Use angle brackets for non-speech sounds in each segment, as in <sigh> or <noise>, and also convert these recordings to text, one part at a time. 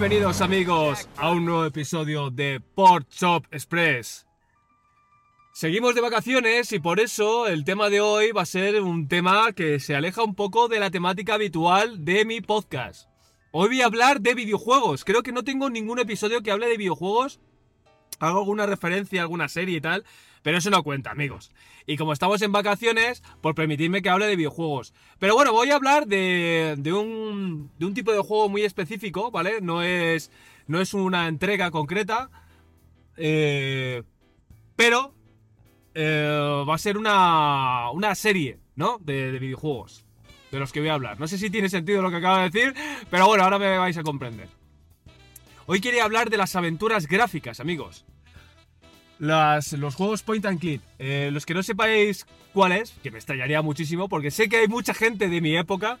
Bienvenidos amigos a un nuevo episodio de Port Shop Express. Seguimos de vacaciones y por eso el tema de hoy va a ser un tema que se aleja un poco de la temática habitual de mi podcast. Hoy voy a hablar de videojuegos. Creo que no tengo ningún episodio que hable de videojuegos. Hago alguna referencia a alguna serie y tal, pero eso no cuenta, amigos. Y como estamos en vacaciones, por permitirme que hable de videojuegos. Pero bueno, voy a hablar de, de, un, de un tipo de juego muy específico, ¿vale? No es, no es una entrega concreta, eh, pero eh, va a ser una, una serie, ¿no? De, de videojuegos, de los que voy a hablar. No sé si tiene sentido lo que acabo de decir, pero bueno, ahora me vais a comprender. Hoy quería hablar de las aventuras gráficas, amigos. Las, los juegos point and click. Eh, los que no sepáis cuál es, que me extrañaría muchísimo, porque sé que hay mucha gente de mi época.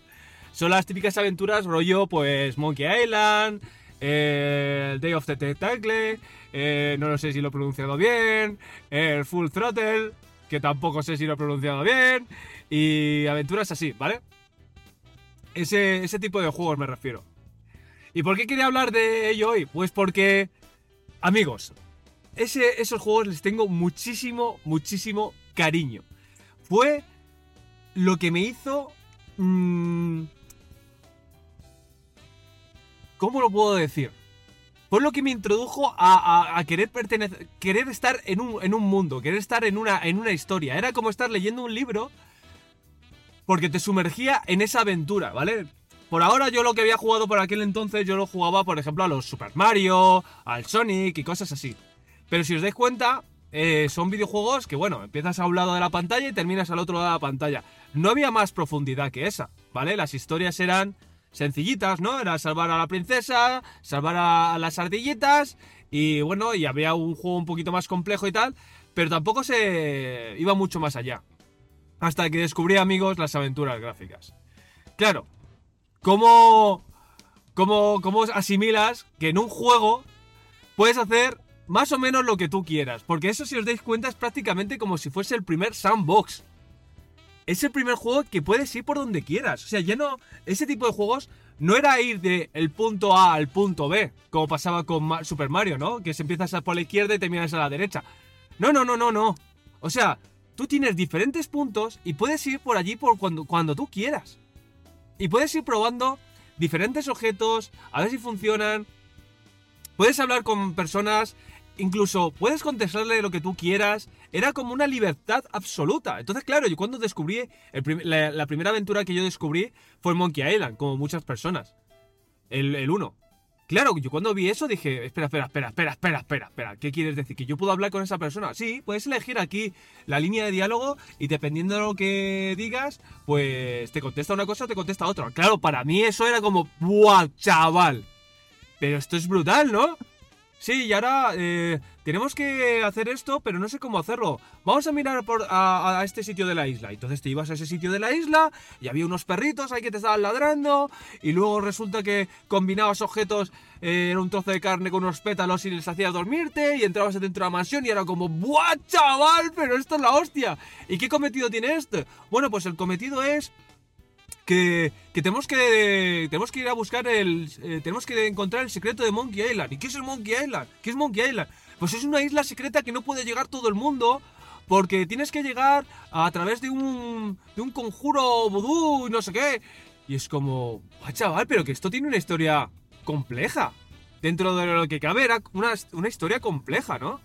Son las típicas aventuras rollo, pues, Monkey Island, eh, Day of the Tentacle, eh, no lo sé si lo he pronunciado bien, el Full Throttle, que tampoco sé si lo he pronunciado bien, y aventuras así, ¿vale? Ese, ese tipo de juegos me refiero. ¿Y por qué quería hablar de ello hoy? Pues porque, amigos, esos juegos les tengo muchísimo, muchísimo cariño. Fue lo que me hizo... Mmm, ¿Cómo lo puedo decir? Fue lo que me introdujo a, querer pertenecer, querer estar en un, en un, mundo, querer estar en una, en una historia. Era como estar leyendo un libro porque te sumergía en esa aventura, ¿vale? Por ahora yo lo que había jugado por aquel entonces, yo lo jugaba, por ejemplo, a los Super Mario, al Sonic y cosas así. Pero si os dais cuenta, eh, son videojuegos que, bueno, empiezas a un lado de la pantalla y terminas al otro lado de la pantalla. No había más profundidad que esa, ¿vale? Las historias eran sencillitas, ¿no? Era salvar a la princesa, salvar a las ardillitas y, bueno, y había un juego un poquito más complejo y tal, pero tampoco se iba mucho más allá. Hasta que descubrí, amigos, las aventuras gráficas. Claro, ¿cómo, cómo, cómo asimilas que en un juego puedes hacer más o menos lo que tú quieras. Porque eso, si os dais cuenta, es prácticamente como si fuese el primer sandbox. Es el primer juego que puedes ir por donde quieras. O sea, ya no. Ese tipo de juegos no era ir de punto A al punto B, como pasaba con Super Mario, ¿no? Que se empiezas por la izquierda y terminas a la derecha. No, no, no, no, no. O sea, tú tienes diferentes puntos y puedes ir por allí por cuando, cuando tú quieras. Y puedes ir probando diferentes objetos, a ver si funcionan. Puedes hablar con personas incluso puedes contestarle lo que tú quieras. Era como una libertad absoluta. Entonces, claro, yo cuando descubrí. La, primera aventura que yo descubrí fue Monkey Island, como muchas personas. El 1. Claro, yo cuando vi eso dije, espera, espera, espera, espera, espera, espera, espera, ¿qué quieres decir? ¿Que yo puedo hablar con esa persona? Sí, puedes elegir aquí la línea de diálogo y dependiendo de lo que digas, pues te contesta una cosa o te contesta otra. Claro, para mí eso era como, ¡buah, chaval! Pero esto es brutal, ¿no? Sí, y ahora eh, tenemos que hacer esto, pero no sé cómo hacerlo. Vamos a mirar por, a, a, este sitio de la isla. Entonces te ibas a ese sitio de la isla y había unos perritos ahí que te estaban ladrando. Y luego resulta que combinabas objetos eh, en un trozo de carne con unos pétalos y les hacías dormirte. Y entrabas dentro de la mansión y era como, ¡buah, chaval! Pero esto es la hostia. ¿Y qué cometido tiene este? Bueno, pues el cometido es que, que, tenemos que tenemos que ir a buscar el eh, tenemos que encontrar el secreto de Monkey Island. ¿Y qué es el Monkey Island? ¿Qué es Monkey Island? Pues es una isla secreta que no puede llegar todo el mundo porque tienes que llegar a través de un de un conjuro vudú y no sé qué. Y es como, ah, chaval, pero que esto tiene una historia compleja. Dentro de lo que cabe era una, una historia compleja, ¿no?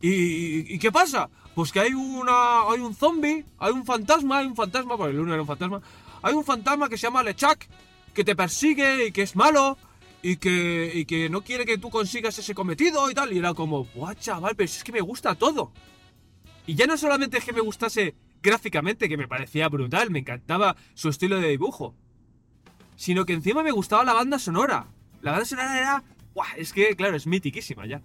¿Y, ¿Y, qué pasa? Pues que hay una. hay un zombie, hay un fantasma, hay un fantasma, porque el uno era un fantasma. Hay un fantasma que se llama Lechak, que te persigue y que es malo. Y que, y que no quiere que tú consigas ese cometido y tal. Y era como, guau, chaval, pero es que me gusta todo. Y ya no solamente es que me gustase gráficamente, que me parecía brutal, me encantaba su estilo de dibujo. Sino que encima me gustaba la banda sonora. La banda sonora era. Guau, es que, claro, es mitiquísima ya.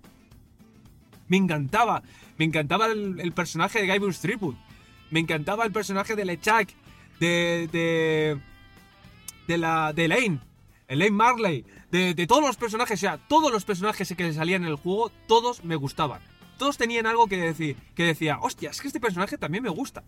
Me encantaba. Me encantaba el, personaje de Guybrush Threepwood. Me encantaba el personaje de Lechak. De. de. de la. de Elaine. Elaine Marley. De, todos los personajes. O sea, todos los personajes que salían en el juego. Todos me gustaban. Todos tenían algo que decir. Que decía, hostia, es que este personaje también me gusta.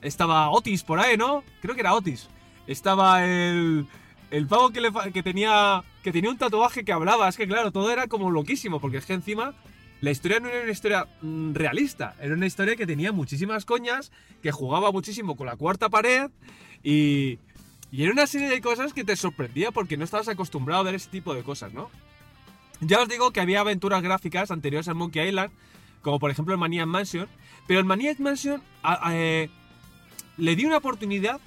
Estaba Otis por ahí, ¿no? Creo que era Otis. Estaba el. el pavo que, le, que, tenía, que tenía un tatuaje que hablaba, es que claro, todo era como loquísimo, porque es que encima la historia no era una historia mm, realista, era una historia que tenía muchísimas coñas, que jugaba muchísimo con la cuarta pared y, era una serie de cosas que te sorprendía porque no estabas acostumbrado a ver ese tipo de cosas, ¿no? Ya os digo que había aventuras gráficas anteriores al Monkey Island, como por ejemplo el Maniac Mansion, pero el Maniac Mansion eh, le di una oportunidad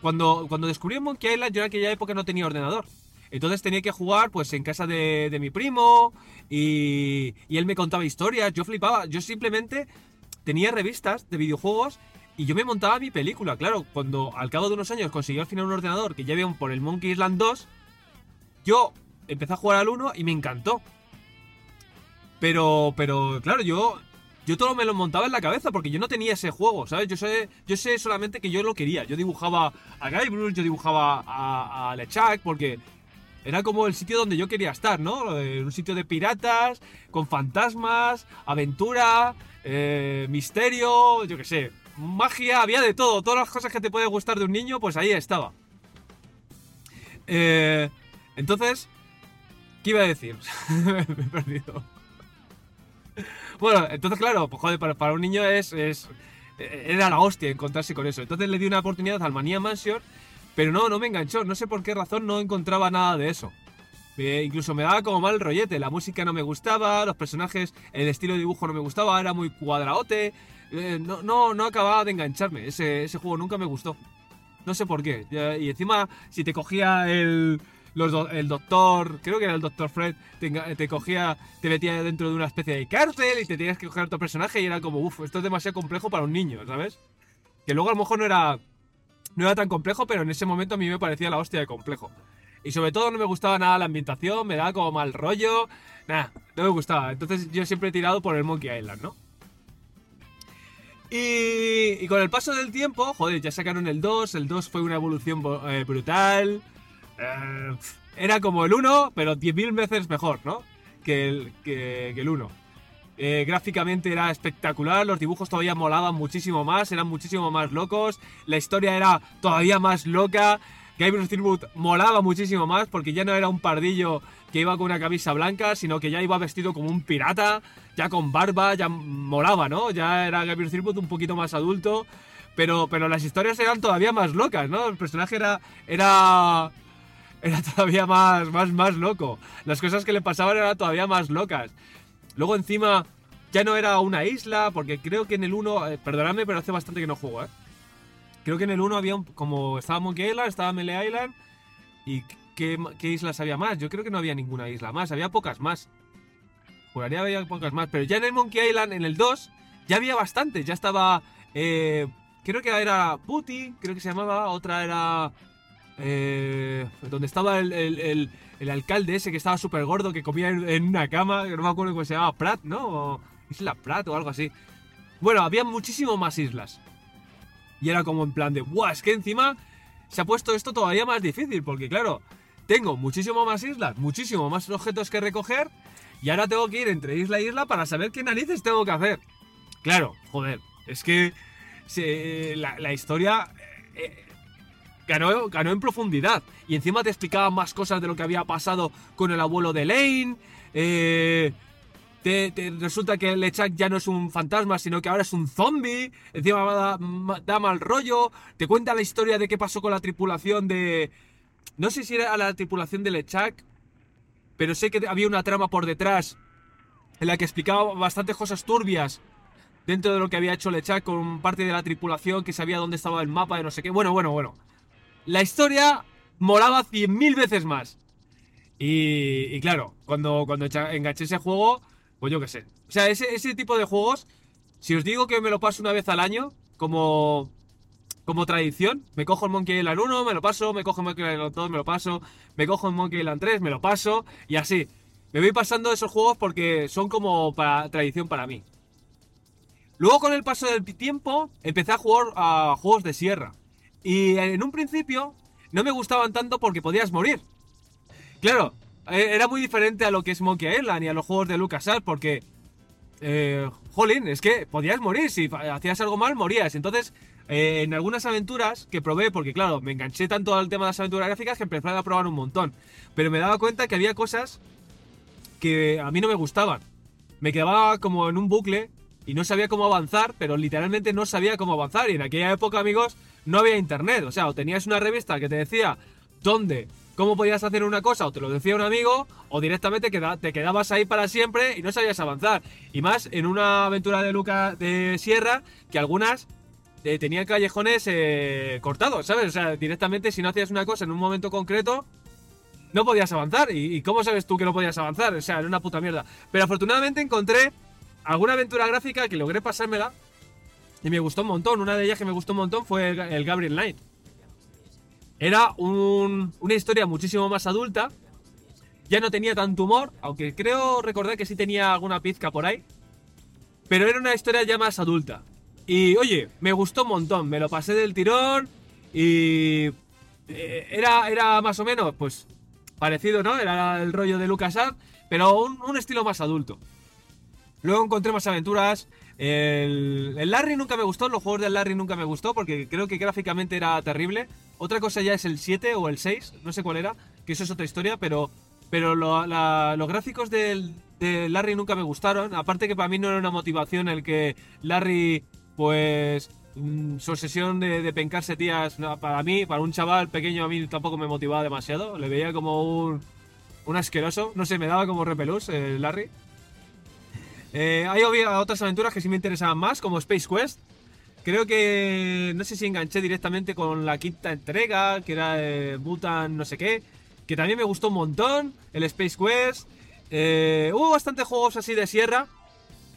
cuando, cuando descubrí Monkey Island, yo en aquella época no tenía ordenador. Entonces tenía que jugar pues en casa de, mi primo y, y, él me contaba historias, yo flipaba, yo simplemente tenía revistas de videojuegos y yo me montaba mi película. Claro, cuando al cabo de unos años conseguí al final un ordenador que ya por el Monkey Island 2, yo empecé a jugar al 1 y me encantó. Pero, pero claro, yo yo todo me lo montaba en la cabeza porque yo no tenía ese juego, ¿sabes? Yo sé, yo sé solamente que yo lo quería. Yo dibujaba a Guybrush, yo dibujaba a, a LeChuck porque era como el sitio donde yo quería estar, ¿no? Eh, un sitio de piratas, con fantasmas, aventura, eh, misterio, yo qué sé, magia, había de todo. Todas las cosas que te puede gustar de un niño, pues ahí estaba. Eh, entonces, ¿qué iba a decir? <laughs> Me he perdido. Bueno, entonces, claro, pues joder, para, un niño es, es, Era la hostia encontrarse con eso. Entonces le di una oportunidad al Manía Mansion pero no, no me enganchó. No sé por qué razón no encontraba nada de eso. incluso me daba como mal rollete. La música no me gustaba, los personajes, el estilo de dibujo no me gustaba, era muy cuadraote. Eh, no, no, no acababa de engancharme. Ese, ese juego nunca me gustó. No sé por qué. Y encima, si te cogía el, el doctor, creo que era el doctor Fred, te, cogía, te metía dentro de una especie de cárcel y te tenías que coger otro personaje y era como, uff, esto es demasiado complejo para un niño, ¿sabes? Que luego a lo mejor no era no era tan complejo, pero en ese momento a mí me parecía la hostia de complejo. Y sobre todo no me gustaba nada la ambientación, me daba como mal rollo. Nada, no me gustaba. Entonces yo siempre he tirado por el Monkey Island, ¿no? Y, con el paso del tiempo, joder, ya sacaron el 2, el 2 fue una evolución eh, brutal. Eh, era como el 1, pero 10.000 veces mejor, ¿no? Que el, que el 1. Eh, gráficamente era espectacular, los dibujos todavía molaban muchísimo más, eran muchísimo más locos, la historia era todavía más loca. Gabriel Steelwood molaba muchísimo más porque ya no era un pardillo que iba con una camisa blanca, sino que ya iba vestido como un pirata, ya con barba, ya molaba, ¿no? Ya era Gabriel Steelwood un poquito más adulto, pero, pero las historias eran todavía más locas, ¿no? El personaje era, era, era todavía más, más, más loco. Las cosas que le pasaban eran todavía más locas. Luego encima ya no era una isla, porque creo que en el 1, eh, perdonadme, pero hace bastante que no juego, ¿eh? Creo que en el 1 había, como estaba Monkey Island, estaba Melee Island, y ¿qué, islas había más? Yo creo que no había ninguna isla más, había pocas más. Juraría había pocas más, pero ya en el Monkey Island, en el 2, ya había bastantes, ya estaba... Eh, creo que era Putty, creo que se llamaba, otra era... Eh, donde estaba el, el alcalde ese que estaba súper gordo, que comía en, una cama, no me acuerdo cómo se llamaba, Prat, ¿no? O Isla Prat o algo así. Bueno, había muchísimo más islas. Y era como en plan de, ¡buah! Es que encima se ha puesto esto todavía más difícil, porque claro, tengo muchísimo más islas, muchísimo más objetos que recoger, y ahora tengo que ir entre isla e isla para saber qué narices tengo que hacer. Claro, joder, es que la, historia eh, ganó, ganó en profundidad. Y encima te explicaba más cosas de lo que había pasado con el abuelo de Lane. Eh, te, resulta que Lechak ya no es un fantasma, sino que ahora es un zombie. Encima da, da, mal rollo. Te cuenta la historia de qué pasó con la tripulación de. No sé si era la tripulación de Lechak, pero sé que había una trama por detrás en la que explicaba bastantes cosas turbias dentro de lo que había hecho Lechak con parte de la tripulación que sabía dónde estaba el mapa de no sé qué. Bueno, bueno, bueno la historia molaba 100.000 veces más. Y, claro, cuando, cuando enganché ese juego, pues yo qué sé. O sea, ese, tipo de juegos, si os digo que me lo paso una vez al año, como, como tradición, me cojo el Monkey Island 1, me lo paso, me cojo el Monkey Island 2, me lo paso, me cojo el Monkey Island 3, me lo paso, y así. Me voy pasando esos juegos porque son como para, tradición para mí. Luego con el paso del tiempo empecé a jugar a juegos de sierra. Y en un principio no me gustaban tanto porque podías morir. Claro, e, era muy diferente a lo que es Monkey Island y a los juegos de LucasArts porque... Eh, jolín, es que podías morir, si hacías algo mal morías. Entonces eh, en algunas aventuras que probé, porque claro, me enganché tanto al tema de las aventuras gráficas que empecé a probar un montón. Pero me daba cuenta que había cosas que a mí no me gustaban. Me quedaba como en un bucle y no sabía cómo avanzar, pero literalmente no sabía cómo avanzar. Y en aquella época, amigos, no había internet. O sea, o tenías una revista que te decía dónde, cómo podías hacer una cosa, o te lo decía un amigo, o directamente te quedabas ahí para siempre y no sabías avanzar. Y más en una aventura de Luca de Sierra, que algunas eh, tenían callejones eh, cortados, ¿sabes? O sea, directamente si no hacías una cosa en un momento concreto, no podías avanzar. ¿Y, cómo sabes tú que no podías avanzar? O sea, era una puta mierda. Pero afortunadamente encontré alguna aventura gráfica que logré pasármela y me gustó un montón. Una de ellas que me gustó un montón fue el, Gabriel Knight. Era una historia muchísimo más adulta. Ya no tenía tanto humor, aunque creo recordar que sí tenía alguna pizca por ahí. Pero era una historia ya más adulta. Y oye, me gustó un montón. Me lo pasé del tirón y eh, era, era más o menos, pues, parecido, ¿no? Era el rollo de LucasArts, pero un, estilo más adulto. Luego encontré más aventuras. El, Larry nunca me gustó, los juegos del Larry nunca me gustó porque creo que gráficamente era terrible. Otra cosa ya es el 7 o el 6, no sé cuál era, que eso es otra historia, pero, pero los gráficos del, de Larry nunca me gustaron. Aparte que para mí no era una motivación el que Larry, pues, Mm, su obsesión de, pencarse tías, para mí, para un chaval pequeño, a mí tampoco me motivaba demasiado. Le veía como un, un asqueroso. No sé, me daba como repelús el Larry. Eh, hay otras aventuras que sí me interesaban más, como Space Quest. Creo que no sé si enganché directamente con la quinta entrega, que era de Butan no sé qué, que también me gustó un montón, el Space Quest. Eh, hubo bastantes juegos así de sierra,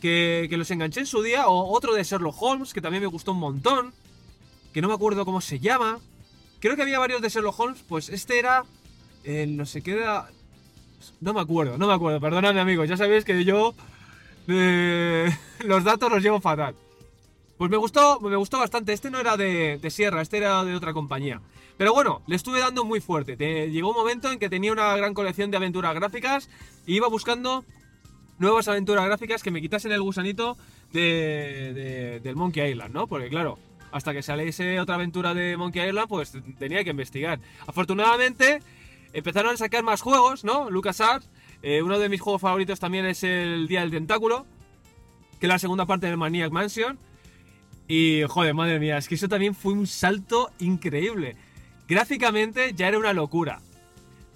que, los enganché en su día, o otro de Sherlock Holmes, que también me gustó un montón, que no me acuerdo cómo se llama. Creo que había varios de Sherlock Holmes, pues este era... no sé qué era... No me acuerdo, no me acuerdo, perdonadme amigos, ya sabéis que yo eh, los datos los llevo fatal. Pues me gustó, me gustó bastante, este no era de, Sierra, este era de otra compañía. Pero bueno, le estuve dando muy fuerte. llegó un momento en que tenía una gran colección de aventuras gráficas y iba buscando nuevas aventuras gráficas que me quitasen el gusanito de, del Monkey Island, ¿no? Porque claro, hasta que saliese otra aventura de Monkey Island, pues tenía que investigar. Afortunadamente, empezaron a sacar más juegos, ¿no? LucasArts. Eh, uno de mis juegos favoritos también es el Día del Tentáculo, que es la segunda parte del Maniac Mansion. Y joder, madre mía, es que eso también fue un salto increíble. Gráficamente ya era una locura.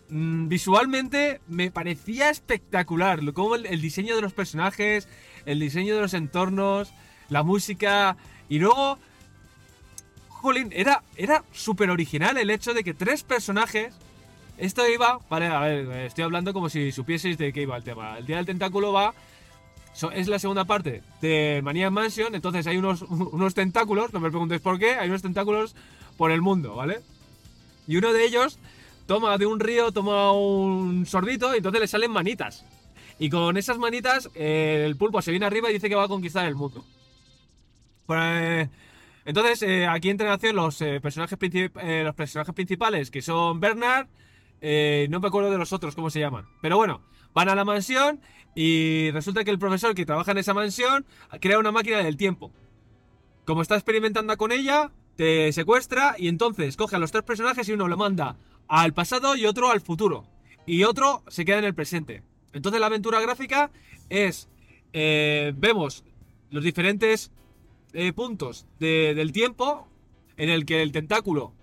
Mm, visualmente me parecía espectacular. Como el, diseño de los personajes, el diseño de los entornos, la música. Y luego. Jolín, era, era súper original el hecho de que tres personajes. Esto iba. Vale, a ver, estoy hablando como si supieseis de qué iba el tema. El Día del Tentáculo va. es la segunda parte de Mania Mansion. Entonces hay unos, <laughs> unos tentáculos, no me preguntéis por qué, hay unos tentáculos por el mundo, ¿vale? Y uno de ellos toma de un río, toma un sorbito y entonces le salen manitas. Y con esas manitas eh, el pulpo se viene arriba y dice que va a conquistar el mundo. Pues, entonces eh, aquí entran en acción los, personajes los personajes principales que son Bernard, no me acuerdo de los otros cómo se llaman. Pero bueno, van a la mansión y resulta que el profesor que trabaja en esa mansión crea una máquina del tiempo. Como está experimentando con ella, te secuestra y entonces coge a los tres personajes y uno lo manda al pasado y otro al futuro. Y otro se queda en el presente. Entonces la aventura gráfica es... Eh, vemos los diferentes eh, puntos del tiempo en el que el tentáculo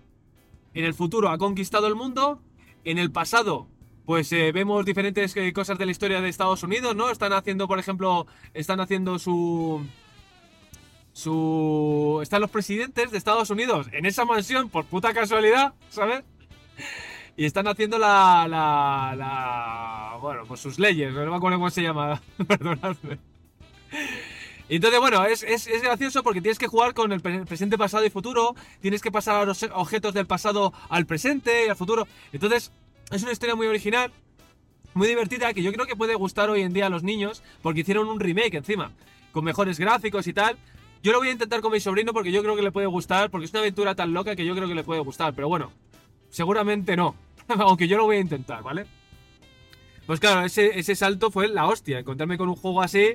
en el futuro ha conquistado el mundo. En el pasado, pues eh, vemos diferentes cosas de la historia de Estados Unidos, ¿no? Están haciendo, por ejemplo, están haciendo su... Su... Están los presidentes de Estados Unidos en esa mansión por puta casualidad, ¿sabes? y están haciendo la, la, bueno, pues sus leyes, no me acuerdo cómo se llama, <laughs> perdonadme. Entonces, bueno, es, gracioso porque tienes que jugar con el presente, pasado y futuro, tienes que pasar los objetos del pasado al presente y al futuro. Entonces, es una historia muy original, muy divertida, que yo creo que puede gustar hoy en día a los niños, porque hicieron un remake encima, con mejores gráficos y tal. Yo lo voy a intentar con mi sobrino porque yo creo que le puede gustar, porque es una aventura tan loca que yo creo que le puede gustar, pero bueno, seguramente no. <laughs> Aunque yo lo voy a intentar, ¿vale? Pues claro, ese, salto fue la hostia. Encontrarme con un juego así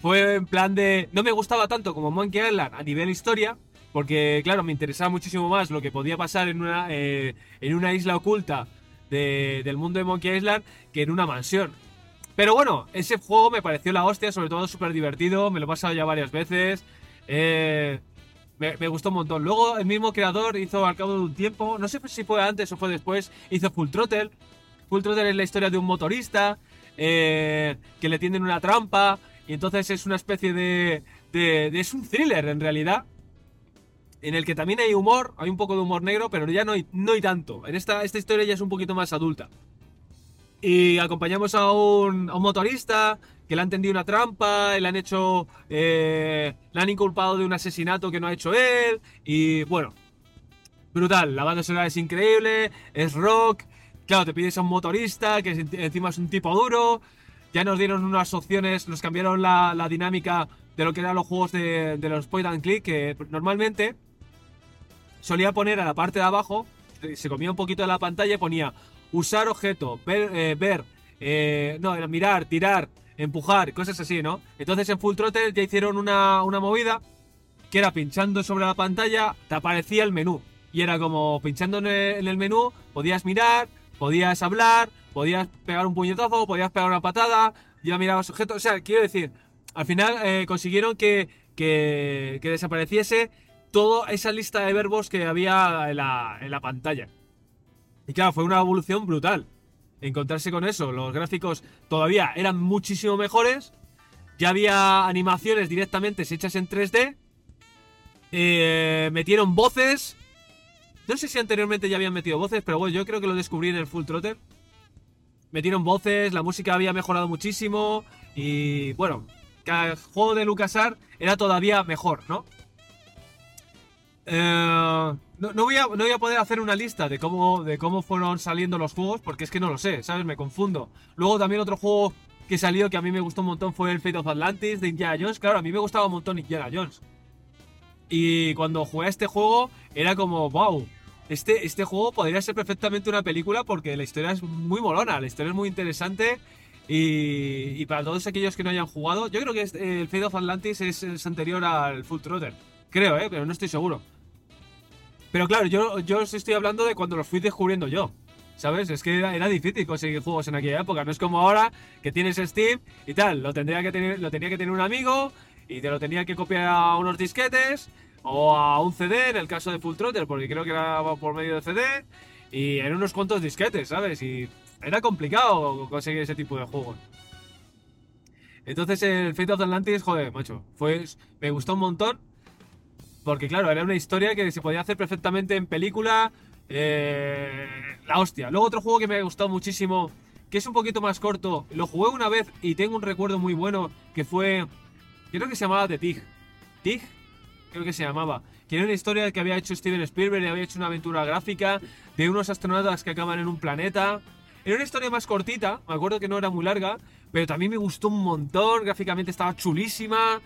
fue en plan de. No me gustaba tanto como Monkey Island a nivel historia, porque claro, me interesaba muchísimo más lo que podía pasar en una, eh, en una isla oculta del mundo de Monkey Island que en una mansión. Pero bueno, ese juego me pareció la hostia, sobre todo súper divertido, me lo he pasado ya varias veces. Eh, me, gustó un montón. Luego el mismo creador hizo al cabo de un tiempo, no sé si fue antes o fue después, hizo Full Throttle. Full Throttle es la historia de un motorista eh, que le tienden una trampa y entonces es una especie de, de, Es un thriller en realidad. En el que también hay humor, hay un poco de humor negro, pero ya no hay, no hay tanto. En esta, esta historia ya es un poquito más adulta. Y acompañamos a un, a un motorista que le han tendido una trampa, le han hecho. Eh, le han inculpado de un asesinato que no ha hecho él. Y bueno, brutal. La banda sonora es increíble, es rock. Claro, te pides a un motorista que encima es un tipo duro. Ya nos dieron unas opciones, nos cambiaron la, la dinámica de lo que eran los juegos de, de, los point and click, que normalmente solía poner a la parte de abajo, se comía un poquito de la pantalla y ponía usar objeto, ver, eh, ver eh, no, mirar, tirar, empujar, cosas así, ¿no? Entonces en Full Throttle ya hicieron una, una movida que era pinchando sobre la pantalla, te aparecía el menú. Y era como pinchando en el, en el menú, podías mirar, podías hablar, podías pegar un puñetazo, podías pegar una patada, ya mirabas objetos. O sea, quiero decir, al final eh, consiguieron que, que, que, desapareciese toda esa lista de verbos que había en la, en la pantalla. Y claro, fue una evolución brutal. Encontrarse con eso, los gráficos todavía eran muchísimo mejores. Ya había animaciones directamente hechas en 3D. Eh, metieron voces. No sé si anteriormente ya habían metido voces, pero bueno, yo creo que lo descubrí en el Full Trotter. Metieron voces, la música había mejorado muchísimo. Y bueno, cada juego de LucasArts era todavía mejor, ¿no? Eh, no, voy a, no, voy a, poder hacer una lista de cómo, de cómo fueron saliendo los juegos, porque es que no lo sé, ¿sabes? Me confundo. Luego también otro juego que salió que a mí me gustó un montón fue el Fate of Atlantis de Indiana Jones. Claro, a mí me gustaba un montón Indiana Jones. Y cuando jugué a este juego era como, wow, este, este juego podría ser perfectamente una película porque la historia es muy molona, la historia es muy interesante. Y, para todos aquellos que no hayan jugado, yo creo que el Fate of Atlantis es, es anterior al Full Trotter. Creo, ¿eh? Pero no estoy seguro. Pero claro, yo, yo os estoy hablando de cuando los fui descubriendo yo. ¿Sabes? Es que era, era, difícil conseguir juegos en aquella época. No es como ahora que tienes Steam y tal. Lo, tendría que tener, lo tenía que tener un amigo y te lo tenía que copiar a unos disquetes o a un CD en el caso de Full Trotter, porque creo que era por medio de CD. Y en unos cuantos disquetes, ¿sabes? Y era complicado conseguir ese tipo de juegos. Entonces el Fate of Atlantis, joder, macho, fue, me gustó un montón. Porque claro, era una historia que se podía hacer perfectamente en película. Eh, la hostia. Luego otro juego que me ha gustado muchísimo, que es un poquito más corto. Lo jugué una vez y tengo un recuerdo muy bueno, que fue... Creo que se llamaba The Tig. Tig, creo que se llamaba. Que era una historia que había hecho Steven Spielberg y había hecho una aventura gráfica de unos astronautas que acaban en un planeta. Era una historia más cortita, me acuerdo que no era muy larga, pero también me gustó un montón, gráficamente estaba chulísima.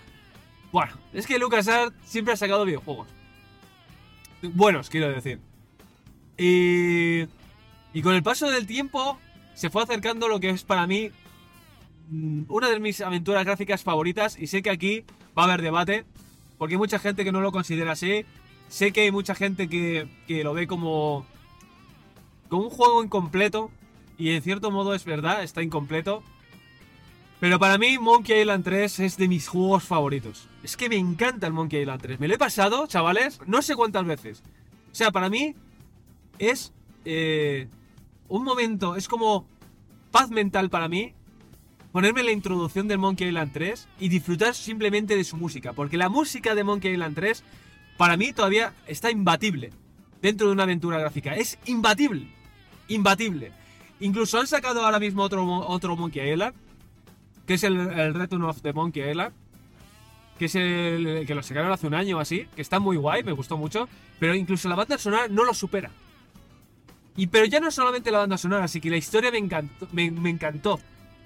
Bueno, es que LucasArts siempre ha sacado videojuegos. Buenos, quiero decir. Y, y con el paso del tiempo se fue acercando lo que es para mí mm, una de mis aventuras gráficas favoritas. Y sé que aquí va a haber debate, porque hay mucha gente que no lo considera así. Sé que hay mucha gente que, que lo ve como, como un juego incompleto. Y en cierto modo es verdad, está incompleto. Pero para mí Monkey Island 3 es de mis juegos favoritos. Es que me encanta el Monkey Island 3. Me lo he pasado, chavales, no sé cuántas veces. O sea, para mí es eh, un momento, es como paz mental para mí ponerme la introducción del Monkey Island 3 y disfrutar simplemente de su música. Porque la música de Monkey Island 3 para mí todavía está imbatible dentro de una aventura gráfica. Es imbatible. Imbatible. Incluso han sacado ahora mismo otro, otro Monkey Island que es el, el Return of the Monkey Island, que es el que lo sacaron hace un año o así, que está muy guay, me gustó mucho, pero incluso la banda sonora no lo supera. Y pero ya no solamente la banda sonora, así que la historia me encantó, me, encantó.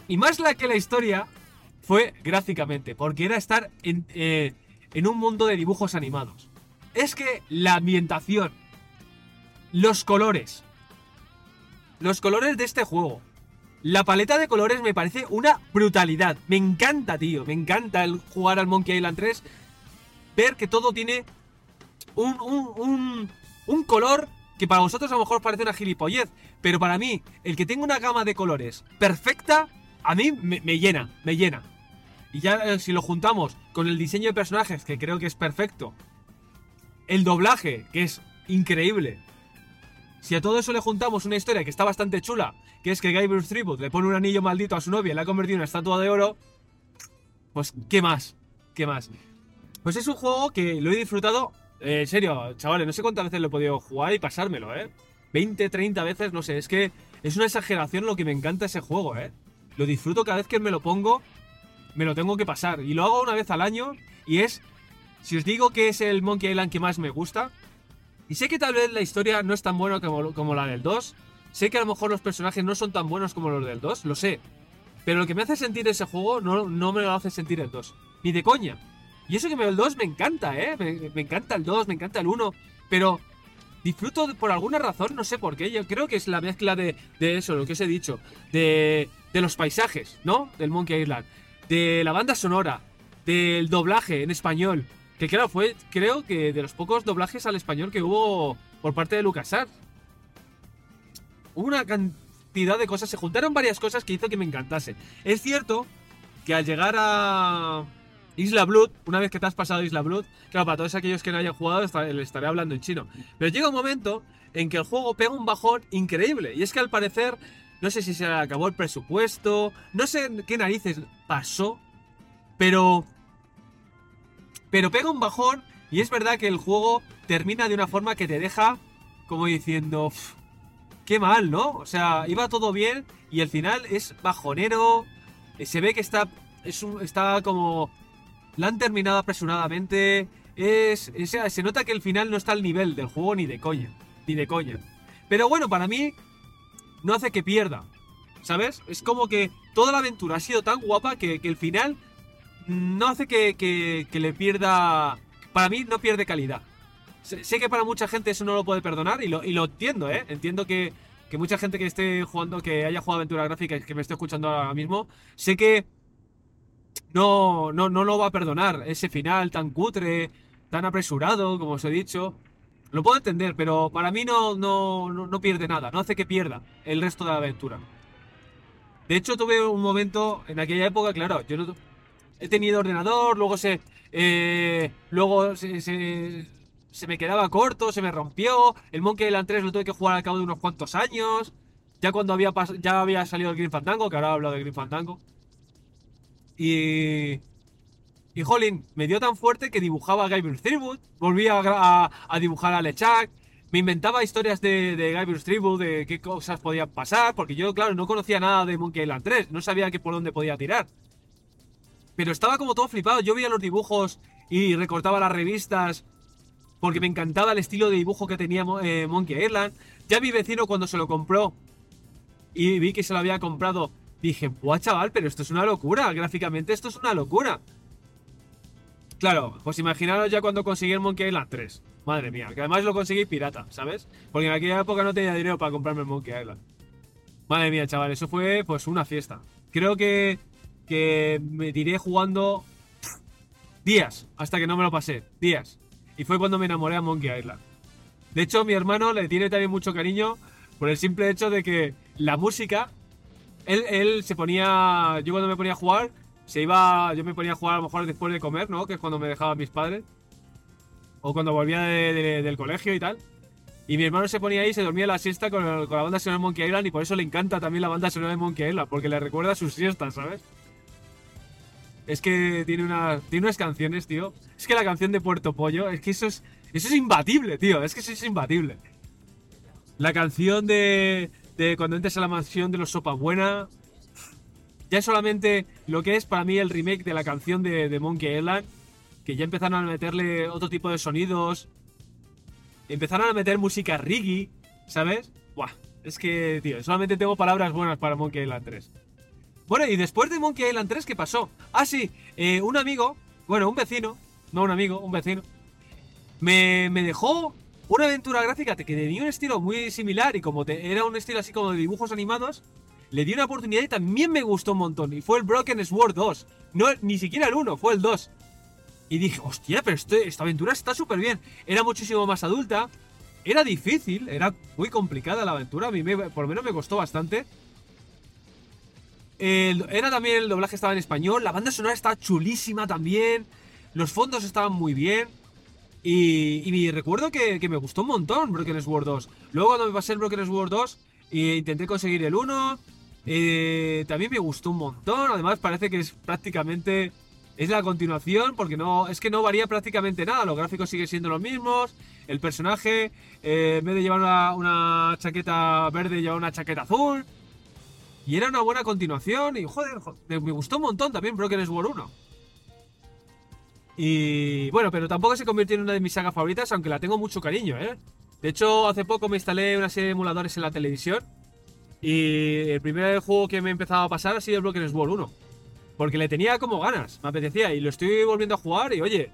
Y más la que la historia fue gráficamente, porque era estar en, eh, en un mundo de dibujos animados. Es que la ambientación, los colores, los colores de este juego, la paleta de colores me parece una brutalidad. Me encanta, tío. Me encanta el jugar al Monkey Island 3. Ver que todo tiene un, un, un, color que para vosotros a lo mejor parece una gilipollez, pero para mí, el que tenga una gama de colores perfecta, a mí me, me llena, me llena. Y ya eh, si lo juntamos con el diseño de personajes, que creo que es perfecto, el doblaje, que es increíble, si a todo eso le juntamos una historia que está bastante chula, que es que Guybrush Threepwood le pone un anillo maldito a su novia y la ha convertido en una estatua de oro, pues ¿qué más? ¿Qué más? Pues es un juego que lo he disfrutado, eh, en serio, chavales, no sé cuántas veces lo he podido jugar y pasármelo, ¿eh? 20, 30 veces, no sé, es que es una exageración lo que me encanta ese juego, ¿eh? Lo disfruto cada vez que me lo pongo, me lo tengo que pasar. Y lo hago una vez al año y es, si os digo que es el Monkey Island que más me gusta, y sé que tal vez la historia no es tan buena como, la del 2, sé que a lo mejor los personajes no son tan buenos como los del 2, lo sé. Pero lo que me hace sentir ese juego no, me lo hace sentir el 2. Ni de coña. Y eso que el 2 me encanta, ¿eh? Me, me encanta el 2, me encanta el 1. Pero disfruto por alguna razón, no sé por qué. Yo creo que es la mezcla de, de eso, lo que os he dicho. De, de los paisajes, ¿no? Del Monkey Island. De la banda sonora. Del doblaje en español. Que claro, fue, creo que de los pocos doblajes al español que hubo por parte de LucasArts. Hubo una cantidad de cosas, se juntaron varias cosas que hizo que me encantase. Es cierto que al llegar a Isla Blood, una vez que te has pasado Isla Blood, claro, para todos aquellos que no hayan jugado, les estaré hablando en chino. Pero llega un momento en que el juego pega un bajón increíble. Y es que al parecer, no sé si se le acabó el presupuesto, no sé qué narices pasó, pero. Pero pega un bajón y es verdad que el juego termina de una forma que te deja como diciendo. "Uf, Qué mal, ¿no? O sea, iba todo bien y el final es bajonero. eh, Se ve que está. Es un- está como. La han terminado apresuradamente. Es, se nota que el final no está al nivel del juego ni de coña. Ni de coña. Pero bueno, para mí. No hace que pierda. ¿Sabes? Es como que toda la aventura ha sido tan guapa que el final no hace que, que- le pierda. Para mí no pierde calidad. Sé, que para mucha gente eso no lo puede perdonar y lo, y lo entiendo, ¿eh? Entiendo que, que mucha gente que esté jugando, que haya jugado aventura gráfica que me esté escuchando ahora mismo, sé que no, no, no lo va a perdonar. Ese final tan cutre, tan apresurado, como os he dicho. Lo puedo entender, pero para mí no, no, no, no pierde nada. No hace que pierda el resto de la aventura. De hecho, tuve un momento en aquella época, claro, yo no, he tenido ordenador, luego se. eh, luego se, se, se me quedaba corto, se me rompió. El Monkey Island 3 lo tuve que jugar al cabo de unos cuantos años. Ya cuando había, ya había salido el Green Fandango, que ahora he hablado de Green Fandango. Y. Y jolín, me dio tan fuerte que dibujaba a Guybrush Threepwood, volvía a, dibujar a LeChuck, me inventaba historias de, de Guybrush de qué cosas podían pasar, porque yo, claro, no conocía nada de Monkey Island 3, no sabía que por dónde podía tirar. Pero estaba como todo flipado, yo veía los dibujos y recortaba las revistas, porque me encantaba el estilo de dibujo que tenía eh, Monkey Island. Ya mi vecino cuando se lo compró y vi que se lo había comprado, dije, ¡buah, chaval! Pero esto es una locura, gráficamente esto es una locura. Claro, pues imaginaros ya cuando conseguí el Monkey Island 3. Madre mía, que además lo conseguí pirata, ¿sabes? Porque en aquella época no tenía dinero para comprarme el Monkey Island. Madre mía, chaval, eso fue pues una fiesta. Creo que, que me tiré jugando días hasta que no me lo pasé. Días. Y fue cuando me enamoré a Monkey Island. De hecho, mi hermano le tiene también mucho cariño por el simple hecho de que la música. Él, él se ponía. Yo cuando me ponía a jugar, se iba. Yo me ponía a jugar a lo mejor después de comer, ¿no? Que es cuando me dejaban mis padres. O cuando volvía de- de- del colegio y tal. Y mi hermano se ponía ahí se dormía la siesta con, el- con la banda sonora de Monkey Island. Y por eso le encanta también la banda sonora de Monkey Island. Porque le recuerda sus siestas, ¿sabes? Es que tiene, una, tiene unas canciones, tío. Es que la canción de Puerto Pollo, es que eso es, eso es imbatible, tío. Es que eso es imbatible. La canción de, de cuando entres a la mansión de los Sopa Buena. Ya es solamente lo que es para mí el remake de la canción de, de Monkey Island. Que ya empezaron a meterle otro tipo de sonidos. Empezaron a meter música reggae, ¿sabes? Buah, es que, tío, solamente tengo palabras buenas para Monkey Island 3. Bueno, y después de Monkey Island 3, ¿qué pasó? Ah, sí, eh, un amigo, bueno, un vecino, no un amigo, un vecino, me, me dejó una aventura gráfica que tenía un estilo muy similar y como te- era un estilo así como de dibujos animados, le di una oportunidad y también me gustó un montón. Y fue el Broken Sword 2. No, ni siquiera el 1, fue el 2. Y dije, hostia, pero este- esta aventura está súper bien. Era muchísimo más adulta. Era difícil, era muy complicada la aventura. A mí por lo menos me costó bastante. El- era también el doblaje estaba en español. La banda sonora estaba chulísima también. Los fondos estaban muy bien. Y, y me recuerdo que, me gustó un montón Broken Sword 2. Luego cuando me pasé el Broken Sword 2 e intenté conseguir el 1, eh, también me gustó un montón. Además parece que es prácticamente... Es la continuación porque no es que no varía prácticamente nada. Los gráficos siguen siendo los mismos. El personaje, eh, en vez de llevar una, una chaqueta verde, lleva una chaqueta azul. Y era una buena continuación. Y joder, me gustó un montón también Broken Sword 1. Y bueno, pero tampoco se convirtió en una de mis sagas favoritas, aunque la tengo mucho cariño, ¿eh? De hecho, hace poco me instalé una serie de emuladores en la televisión. Y el primer juego que me he empezado a pasar ha sido Broken Sword 1. Porque le tenía como ganas, me apetecía. Y lo estoy volviendo a jugar y oye,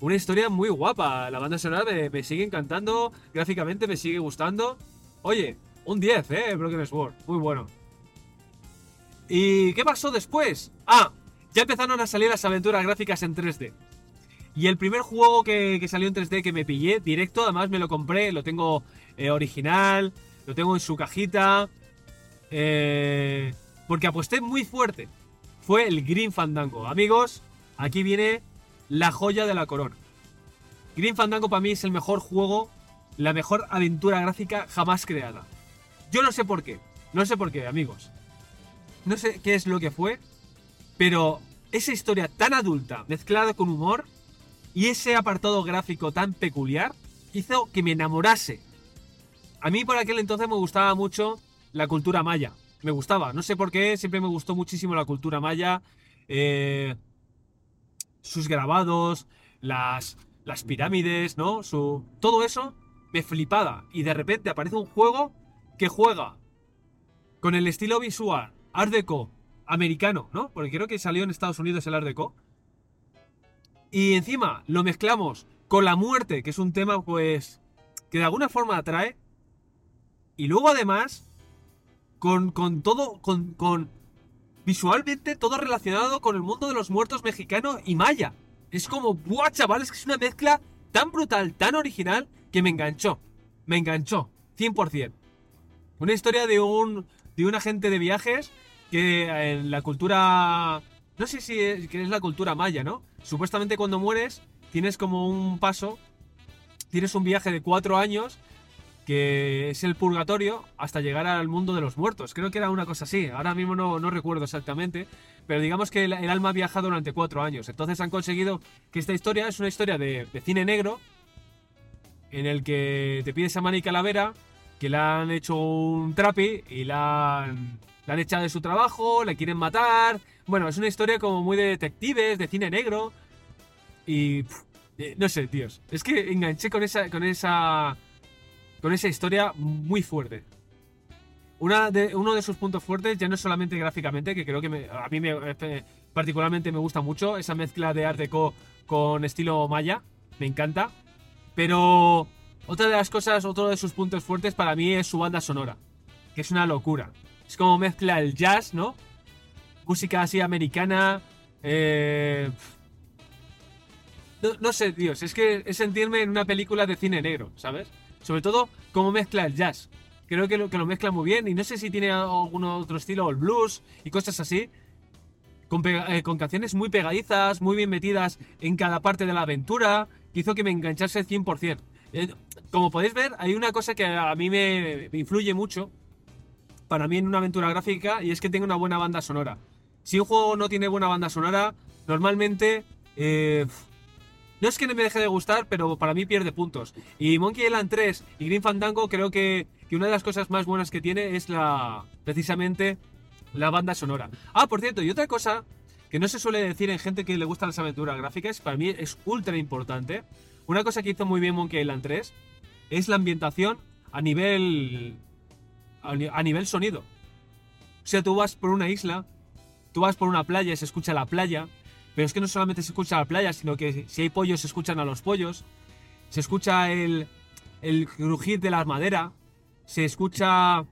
una historia muy guapa. La banda sonora me, me sigue encantando, gráficamente me sigue gustando. Oye, un 10, ¿eh? Broken Sword, muy bueno. ¿Y qué pasó después? Ah, ya empezaron a salir las aventuras gráficas en 3D. Y el primer juego que, salió en 3D que me pillé directo, además me lo compré, lo tengo eh, original, lo tengo en su cajita. eh, porque aposté muy fuerte. Fue el Green Fandango. Amigos, aquí viene la joya de la corona. Green Fandango para mí es el mejor juego, la mejor aventura gráfica jamás creada. Yo no sé por qué, no sé por qué, amigos. No sé qué es lo que fue, pero esa historia tan adulta, mezclada con humor, y ese apartado gráfico tan peculiar, hizo que me enamorase. A mí por aquel entonces me gustaba mucho la cultura maya. Me gustaba, no sé por qué, siempre me gustó muchísimo la cultura maya. eh, sus grabados, las, las pirámides, ¿no? Su, todo eso me flipaba. Y de repente aparece un juego que juega con el estilo visual Art Deco americano, ¿no? Porque creo que salió en Estados Unidos el Art Deco. Y encima lo mezclamos con la muerte, que es un tema, pues, que de alguna forma atrae. Y luego además, con, con todo, con, con visualmente todo relacionado con el mundo de los muertos mexicano y maya. Es como, ¡buah, chavales! Que es una mezcla tan brutal, tan original, que me enganchó. Me enganchó, 100%. Una historia de un, de un agente de viajes que en la cultura... No sé si es, que es la cultura maya, ¿no? Supuestamente cuando mueres tienes como un paso, tienes un viaje de cuatro años que es el purgatorio hasta llegar al mundo de los muertos. Creo que era una cosa así, ahora mismo no, no recuerdo exactamente, pero digamos que el, el alma viaja durante cuatro años. Entonces han conseguido que esta historia es una historia de, de cine negro en el que te pides a Manny Calavera que le han hecho un trapi y la han, la han echado de su trabajo, le quieren matar. Bueno, es una historia como muy de detectives, de cine negro. Y eh, no sé, tíos. Es que enganché con esa, con esa, con esa historia muy fuerte. Una de, uno de sus puntos fuertes, ya no es solamente gráficamente, que creo que me- a mí me, eh, particularmente me gusta mucho, esa mezcla de Art Deco con estilo maya, me encanta. Pero otra de las cosas, otro de sus puntos fuertes para mí es su banda sonora, que es una locura. Es como mezcla el jazz, ¿no? Música así americana. eh, no, sé, Dios, es que es sentirme en una película de cine negro, ¿sabes? Sobre todo cómo mezcla el jazz. Creo que lo, mezcla muy bien y no sé si tiene algún otro estilo, o el blues y cosas así. Con, eh, con canciones muy pegadizas, muy bien metidas en cada parte de la aventura, que hizo que me enganchase 100%. Eh, como podéis ver, hay una cosa que a mí me, influye mucho para mí en una aventura gráfica y es que tenga una buena banda sonora. Si un juego no tiene buena banda sonora, normalmente eh, no es que no me deje de gustar, pero para mí pierde puntos. Y Monkey Island 3 y Green Fandango creo que, que una de las cosas más buenas que tiene es la precisamente la banda sonora. Ah, por cierto, y otra cosa que no se suele decir en gente que le gustan las aventuras gráficas, para mí es ultra importante. Una cosa que hizo muy bien Monkey Island 3 es la ambientación a nivel a ni- a nivel sonido. O sea, tú vas por una isla, tú vas por una playa y se escucha la playa, pero es que no solamente se escucha la playa, sino que si hay pollos se escuchan a los pollos, se escucha el, el crujir de la madera, se escucha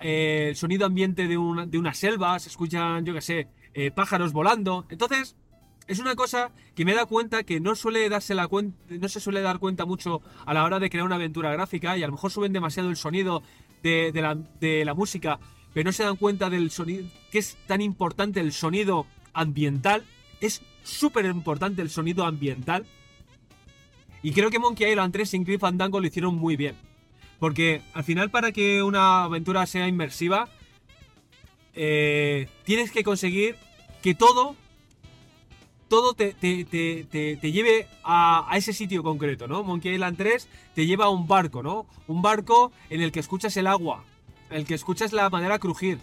eh, el sonido ambiente de una, de una selva, se escuchan, yo qué sé, eh, pájaros volando. Entonces, Es una cosa que me he dado cuenta que no suele darse la cuenta, no se suele dar cuenta mucho a la hora de crear una aventura gráfica y a lo mejor suben demasiado el sonido de, la, música, pero no se dan cuenta del sonido, que es tan importante el sonido ambiental. Es súper importante el sonido ambiental. Y creo que Monkey Island 3 y Grim Fandango lo hicieron muy bien. Porque al final para que una aventura sea inmersiva, eh, tienes que conseguir que todo, todo te, te- te- te- lleve a, a ese sitio concreto, ¿no? Monkey Island 3 te lleva a un barco, ¿no? Un barco en el que escuchas el agua, el que escuchas la madera crujir,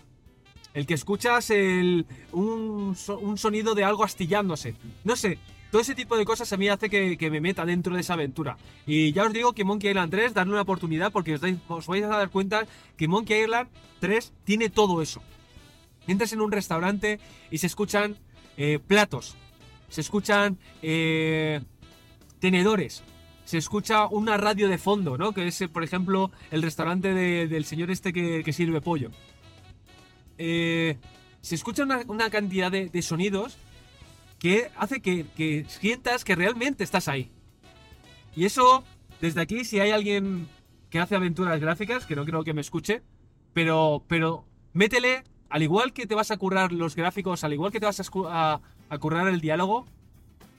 el que escuchas el, un, un sonido de algo astillándose. No sé, todo ese tipo de cosas a mí hace que, que me meta dentro de esa aventura. Y ya os digo que Monkey Island 3, darle una oportunidad porque os, dais- os vais a dar cuenta que Monkey Island 3 tiene todo eso. Entras en un restaurante y se escuchan eh, platos, se escuchan eh, tenedores, se escucha una radio de fondo, ¿no? Que es, por ejemplo, el restaurante de- del señor este que, que sirve pollo. Eh, se escucha una, una cantidad de, de sonidos que hace que, que sientas que realmente estás ahí. Y eso, desde aquí, si hay alguien que hace aventuras gráficas, que no creo que me escuche, pero, pero métele, al igual que te vas a currar los gráficos, al igual que te vas a, currar el diálogo,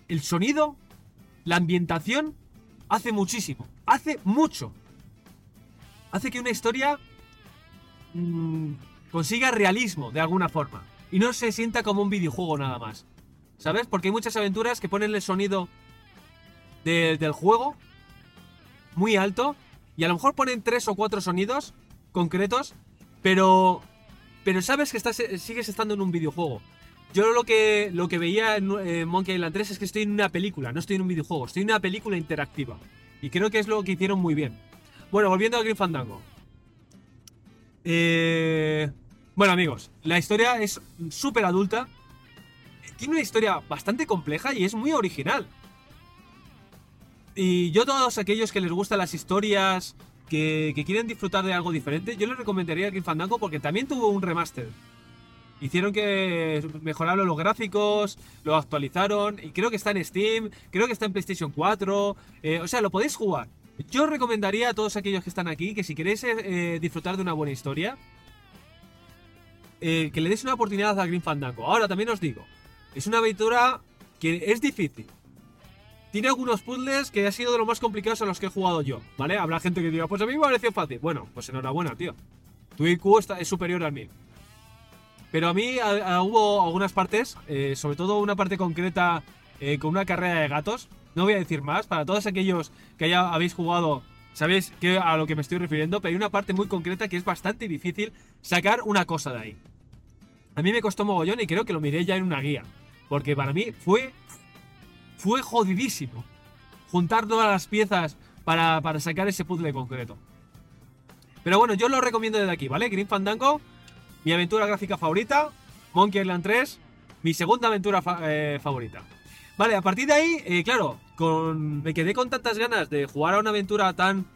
el sonido, la ambientación, hace muchísimo. Hace mucho. Hace que una historia mm, consiga realismo de alguna forma. Y no se sienta como un videojuego nada más. ¿Sabes? Porque hay muchas aventuras que ponen el sonido de- del juego muy alto y a lo mejor ponen tres o cuatro sonidos concretos, pero pero sabes que estás sigues estando en un videojuego. Yo lo que lo que veía en eh, Monkey Island 3 es que estoy en una película, no estoy en un videojuego, estoy en una película interactiva y creo que es lo que hicieron muy bien. Bueno, volviendo a Green Fandango. Eh, bueno, amigos, la historia es súper adulta. Tiene una historia bastante compleja y es muy original. Y yo, todos aquellos que les gustan las historias, que, quieren disfrutar de algo diferente, yo les recomendaría Green Fandango porque también tuvo un remaster. Hicieron que mejoraron los gráficos, lo actualizaron y creo que está en Steam, creo que está en PlayStation 4, eh, o sea, lo podéis jugar. Yo recomendaría a todos aquellos que están aquí que si queréis eh, disfrutar de una buena historia, eh, que le deis una oportunidad a Green Fandango. Ahora también os digo, es una aventura que es difícil. Tiene algunos puzzles que ha sido de los más complicados a los que he jugado yo, ¿vale? Habrá gente que diga, pues a mí me pareció fácil. Bueno, pues enhorabuena, tío. Tu IQ está, es superior al mío. Pero a mí hubo algunas partes, eh, sobre todo una parte concreta eh, con una carrera de gatos. No voy a decir más, para todos aquellos que ya habéis jugado, sabéis que, a lo que me estoy refiriendo, pero hay una parte muy concreta que es bastante difícil sacar una cosa de ahí. A mí me costó mogollón y creo que lo miré ya en una guía. Porque para mí fue. Fue jodidísimo. Juntar todas las piezas para, para sacar ese puzzle concreto. Pero bueno, yo lo recomiendo desde aquí, ¿vale? Green Fandango, mi aventura gráfica favorita. Monkey Island 3, mi segunda aventura eh, favorita. Vale, a partir de ahí, eh, claro, con, me quedé con tantas ganas de jugar a una aventura tan.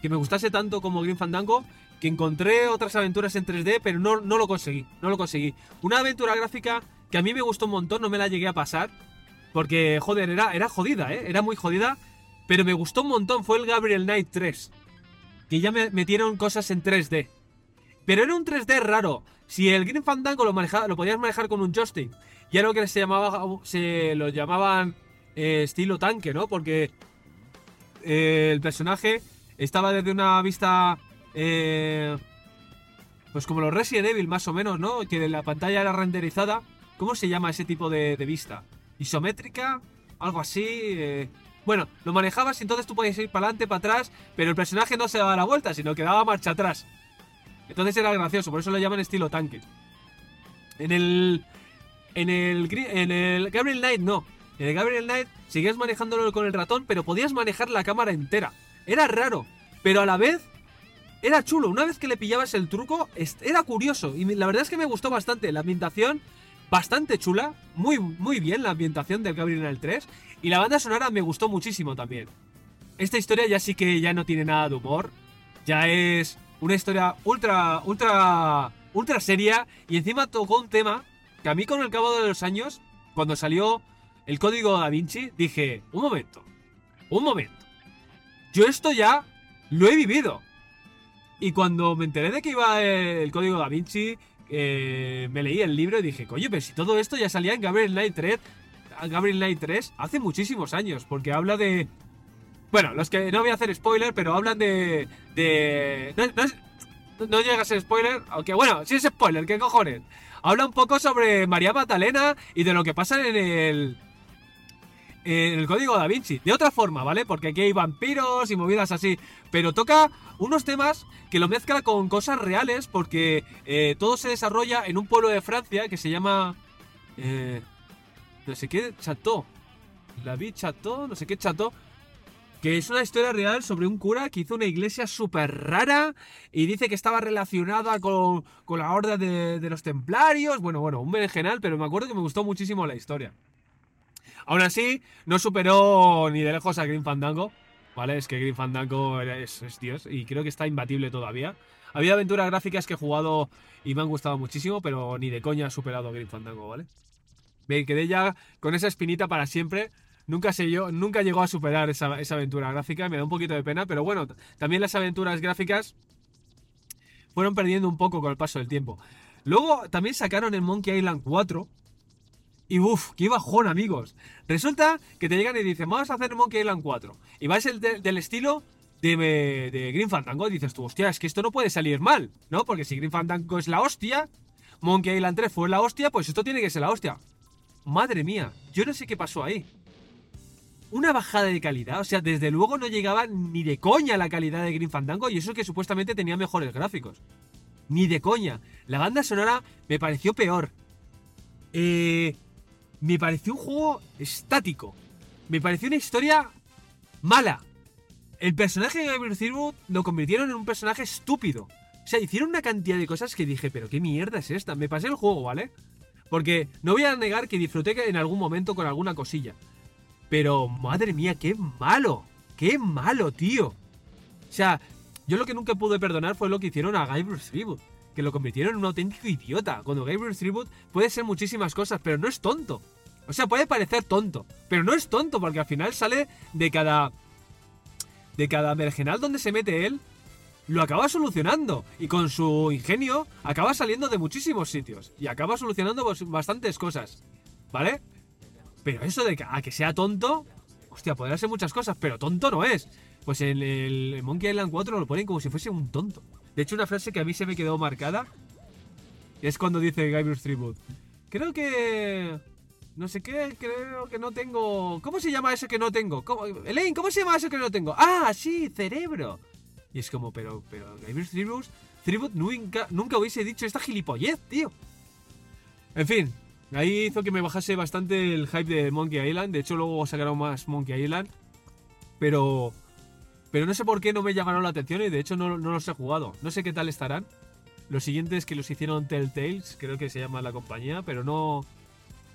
que me gustase tanto como Green Fandango, que encontré otras aventuras en 3D, pero no, no lo conseguí, no lo conseguí. Una aventura gráfica que a mí me gustó un montón, no me la llegué a pasar, porque, joder, era, era jodida, ¿eh? Era muy jodida, pero me gustó un montón, fue el Gabriel Knight 3, que ya me metieron cosas en 3D. Pero era un 3D raro. Si el Green Fandango lo, manejaba, lo podías manejar con un joystick, y lo que se llamaba, se lo llamaban eh, estilo tanque, ¿no? Porque eh, el personaje estaba desde una vista eh, pues como los Resident Evil más o menos, ¿no? Que la pantalla era renderizada. ¿Cómo se llama ese tipo de, de vista? ¿Isométrica? Algo así. eh. Bueno, lo manejabas y entonces tú podías ir para adelante, para atrás, pero el personaje no se daba la vuelta, sino que daba marcha atrás. Entonces era gracioso, por eso lo llaman estilo tanque. En el. En el. En el Gabriel Knight no. En el Gabriel Knight seguías manejándolo con el ratón, pero podías manejar la cámara entera. Era raro, pero a la vez era chulo. Una vez que le pillabas el truco, era curioso. Y la verdad es que me gustó bastante. La ambientación, bastante chula. Muy, muy bien la ambientación del Gabriel Knight 3. Y la banda sonora me gustó muchísimo también. Esta historia ya sí que ya no tiene nada de humor. Ya es una historia ultra, ultra, ultra seria. Y encima tocó un tema que a mí con el cabo de los años, cuando salió el código da Vinci, dije, un momento, un momento. Yo esto ya lo he vivido. Y cuando me enteré de que iba el código da Vinci, eh, me leí el libro y dije, coño, pero si todo esto ya salía en Gabriel Knight 3, Gabriel Knight 3 hace muchísimos años, porque habla de... Bueno, los que no voy a hacer spoiler, pero hablan de... de no, no llega a ser spoiler, aunque bueno, sí es spoiler, ¿qué cojones? Habla un poco sobre María Magdalena y de lo que pasa en el en el código da Vinci. De otra forma, ¿vale? Porque aquí hay vampiros y movidas así. Pero toca unos temas que lo mezcla con cosas reales porque eh, todo se desarrolla en un pueblo de Francia que se llama... Eh, no sé qué, Chateau. La vi Chateau, no sé qué Chateau. Que es una historia real sobre un cura que hizo una iglesia súper rara y dice que estaba relacionada con, con la orden de, de, los templarios. Bueno, bueno, un berenjenal, pero me acuerdo que me gustó muchísimo la historia. Aún así, no superó ni de lejos a Green Fandango. ¿Vale? Es que Green Fandango es, es Dios y creo que está imbatible todavía. Ha habido aventuras gráficas que he jugado y me han gustado muchísimo, pero ni de coña ha superado a Green Fandango, ¿vale? Me quedé ya con esa espinita para siempre. Nunca sé yo, nunca llegó a superar esa, esa aventura gráfica. Me da un poquito de pena, pero bueno, también las aventuras gráficas fueron perdiendo un poco con el paso del tiempo. Luego también sacaron el Monkey Island 4, y uff, qué bajón, amigos. Resulta que te llegan y dicen, vamos a hacer Monkey Island 4. Y va a ser de, del estilo de, de, Green Fandango. Y dices tú, hostia, es que esto no puede salir mal, ¿no? Porque si Green Fandango es la hostia, Monkey Island 3 fue la hostia, pues esto tiene que ser la hostia. Madre mía, yo no sé qué pasó ahí. Una bajada de calidad, o sea, desde luego no llegaba ni de coña la calidad de Green Fandango y eso que supuestamente tenía mejores gráficos. Ni de coña. La banda sonora me pareció peor. Eh, me pareció un juego estático. Me pareció una historia mala. El personaje de Gabriel Thirwood lo convirtieron en un personaje estúpido. O sea, hicieron una cantidad de cosas que dije, pero qué mierda es esta. Me pasé el juego, ¿vale? Porque no voy a negar que disfruté en algún momento con alguna cosilla. Pero, madre mía, qué malo. Qué malo, tío. O sea, yo lo que nunca pude perdonar fue lo que hicieron a Thirwood que lo convirtieron en un auténtico idiota. Cuando Gabriel Tribute puede ser muchísimas cosas, pero no es tonto. O sea, puede parecer tonto, pero no es tonto porque al final sale de cada de cada mergenal donde se mete él, lo acaba solucionando y con su ingenio acaba saliendo de muchísimos sitios y acaba solucionando bastantes cosas, ¿vale? Pero eso de que, a que sea tonto, hostia, podrá ser muchas cosas, pero tonto no es. Pues en el Monkey Island 4 lo ponen como si fuese un tonto. De hecho, una frase que a mí se me quedó marcada es cuando dice Guybrush Tribute. Creo que... No sé qué, creo que no tengo... ¿Cómo se llama eso que no tengo? ¿Cómo... Elaine, ¿cómo se llama eso que no tengo? Ah, sí, cerebro. Y es como, pero, pero Guybrush Tribute nunca, nunca hubiese dicho esta gilipollez, tío. En fin, ahí hizo que me bajase bastante el hype de Monkey Island. De hecho, luego sacaron más Monkey Island. Pero pero no sé por qué no me llamaron la atención y de hecho no, los he jugado. No sé qué tal estarán. Los siguientes que los hicieron Telltales, creo que se llama la compañía, pero no.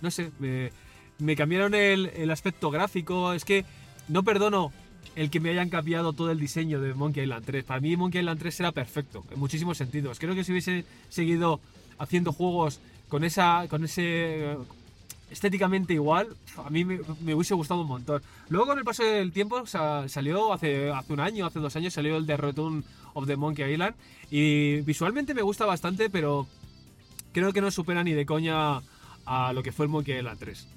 No sé, me, cambiaron el, aspecto gráfico. Es que no perdono el que me hayan cambiado todo el diseño de Monkey Island 3. Para mí Monkey Island 3 era perfecto, en muchísimos sentidos. Creo que si hubiese seguido haciendo juegos con esa con ese estéticamente igual, a mí me, hubiese gustado un montón. Luego con el paso del tiempo salió hace, hace un año, hace dos años, salió el The Return of the Monkey Island y visualmente me gusta bastante, pero creo que no supera ni de coña a lo que fue el Monkey Island 3.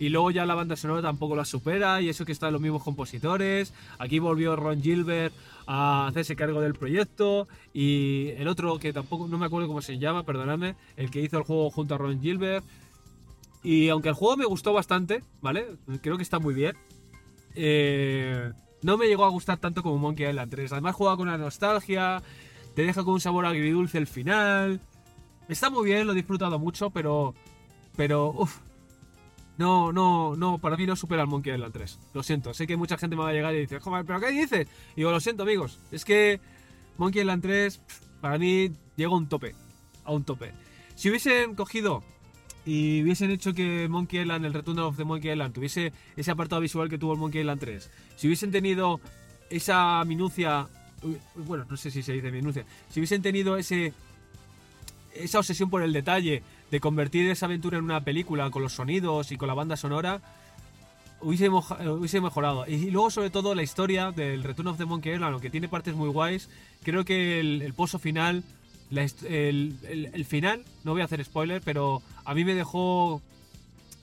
Y luego ya la banda sonora tampoco la supera, y eso que están los mismos compositores. Aquí volvió Ron Gilbert a hacerse cargo del proyecto. Y el otro que tampoco, no me acuerdo cómo se llama, perdonadme, el que hizo el juego junto a Ron Gilbert. Y aunque el juego me gustó bastante, ¿vale? Creo que está muy bien. Eh, no me llegó a gustar tanto como Monkey Island 3. Además juega con una nostalgia, te deja con un sabor agridulce el final. Está muy bien, lo he disfrutado mucho, pero... Pero, uff. No, no, no, para mí no supera el Monkey Island 3. Lo siento, sé que mucha gente me va a llegar y dice, joder, ¿pero qué dices? Y digo, lo siento, amigos. Es que Monkey Island 3, para mí, llega a un tope. A un tope. Si hubiesen cogido y hubiesen hecho que Monkey Island, el Return of the Monkey Island, tuviese ese apartado visual que tuvo el Monkey Island 3, si hubiesen tenido esa minucia, bueno, no sé si se dice minucia, si hubiesen tenido ese esa obsesión por el detalle de convertir esa aventura en una película con los sonidos y con la banda sonora, hubiese, eh, hubiese mejorado. Y luego, sobre todo, la historia del Return of the Monkey Island, aunque tiene partes muy guays, creo que el pozo final, el final, no voy a hacer spoiler, pero a mí me dejó,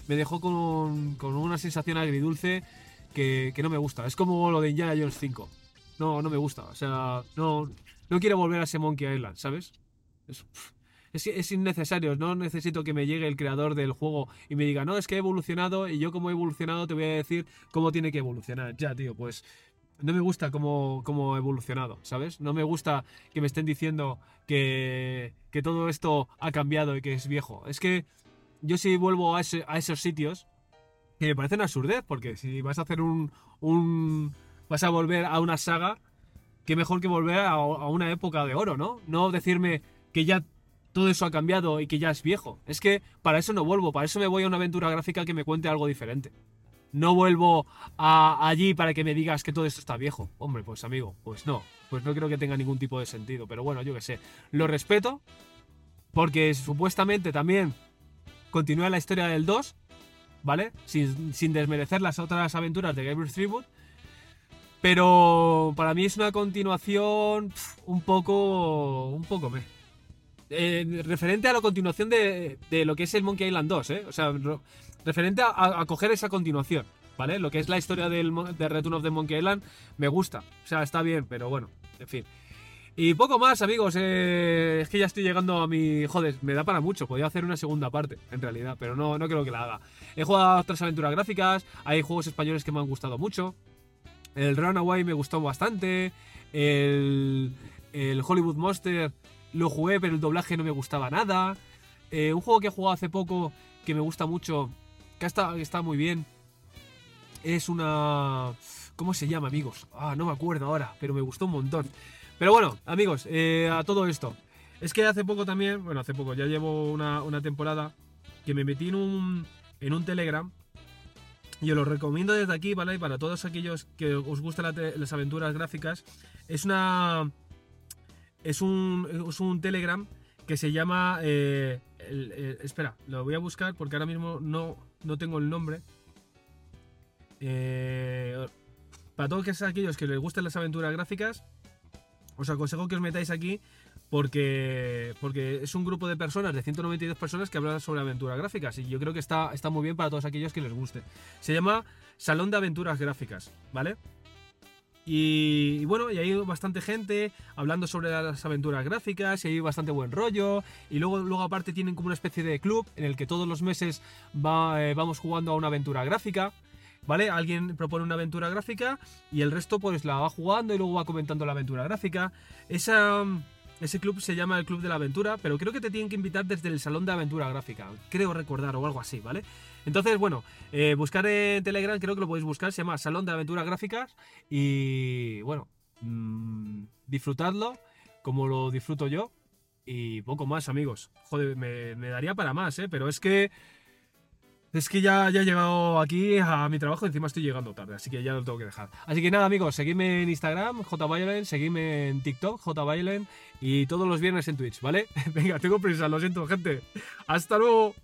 me dejó con, con una sensación agridulce que, que no me gusta. Es como lo de Indiana Jones 5. No, no me gusta. O sea, no, no quiero volver a ese Monkey Island, ¿sabes? Es, es, es innecesario, no necesito que me llegue el creador del juego y me diga, no, es que he evolucionado y yo como he evolucionado te voy a decir cómo tiene que evolucionar. Ya, tío, pues no me gusta cómo, cómo he evolucionado, ¿sabes? No me gusta que me estén diciendo que, que todo esto ha cambiado y que es viejo. Es que yo si vuelvo a, ese- a esos sitios, que me parecen absurdez, porque si vas a hacer un, un... vas a volver a una saga, qué mejor que volver a una época de oro, ¿no? No decirme que ya todo eso ha cambiado y que ya es viejo. Es que para eso no vuelvo, para eso me voy a una aventura gráfica que me cuente algo diferente. No vuelvo a allí para que me digas que todo esto está viejo. Hombre, pues amigo, pues no. Pues no creo que tenga ningún tipo de sentido. Pero bueno, yo qué sé. Lo respeto. Porque supuestamente también continúa la historia del 2. ¿Vale? Sin, sin desmerecer las otras aventuras de Gabriel Tribute. Pero para mí es una continuación un poco. un poco me. Eh, referente a la continuación de, de lo que es el Monkey Island 2, ¿eh? O sea, referente a, coger esa continuación, ¿vale? Lo que es la historia del de Return of the Monkey Island me gusta. O sea, está bien, pero bueno, en fin. Y poco más, amigos. eh, es que ya estoy llegando a mi. Joder, me da para mucho. Podría hacer una segunda parte, en realidad, pero no, no creo que la haga. He jugado otras aventuras gráficas. Hay juegos españoles que me han gustado mucho. El Runaway me gustó bastante. El, el Hollywood Monster lo jugué, pero el doblaje no me gustaba nada. Eh, un juego que he jugado hace poco que me gusta mucho, está, está muy bien, es una... ¿Cómo se llama, amigos? Ah, no me acuerdo ahora, pero me gustó un montón. Pero bueno, amigos, eh, a todo esto. Es que hace poco también, bueno, hace poco, ya llevo una, una temporada, que me metí en un, en un Telegram. Y os lo recomiendo desde aquí, ¿vale? Para todos aquellos que os gustan las aventuras gráficas, es una... Es un, es un Telegram que se llama... eh, eh, espera, lo voy a buscar porque ahora mismo no, no tengo el nombre. Eh, para todos aquellos que les gusten las aventuras gráficas, os aconsejo que os metáis aquí porque, porque es un grupo de personas, de 192 personas que hablan sobre aventuras gráficas y yo creo que está, está muy bien para todos aquellos que les guste. Se llama Salón de Aventuras Gráficas, ¿vale? Y, bueno, y hay bastante gente hablando sobre las aventuras gráficas y hay bastante buen rollo. Y luego, luego aparte tienen como una especie de club en el que todos los meses va, eh, vamos jugando a una aventura gráfica. ¿Vale? Alguien propone una aventura gráfica y el resto pues la va jugando y luego va comentando la aventura gráfica. Esa, ese club se llama el Club de la Aventura, pero creo que te tienen que invitar desde el Salón de Aventura Gráfica. Creo recordar o algo así, ¿vale? Entonces, bueno, eh, buscar en Telegram, creo que lo podéis buscar, se llama Salón de Aventuras Gráficas y bueno, mm, disfrutadlo como lo disfruto yo y poco más, amigos. Joder, me, daría para más, ¿eh? Pero es que... Es que ya, ya he llegado aquí a mi trabajo, encima estoy llegando tarde, así que ya lo tengo que dejar. Así que nada, amigos, seguidme en Instagram, JViolent, seguidme en TikTok, JViolent, y todos los viernes en Twitch, ¿vale? <laughs> Venga, tengo prisa, lo siento, gente. ¡Hasta luego!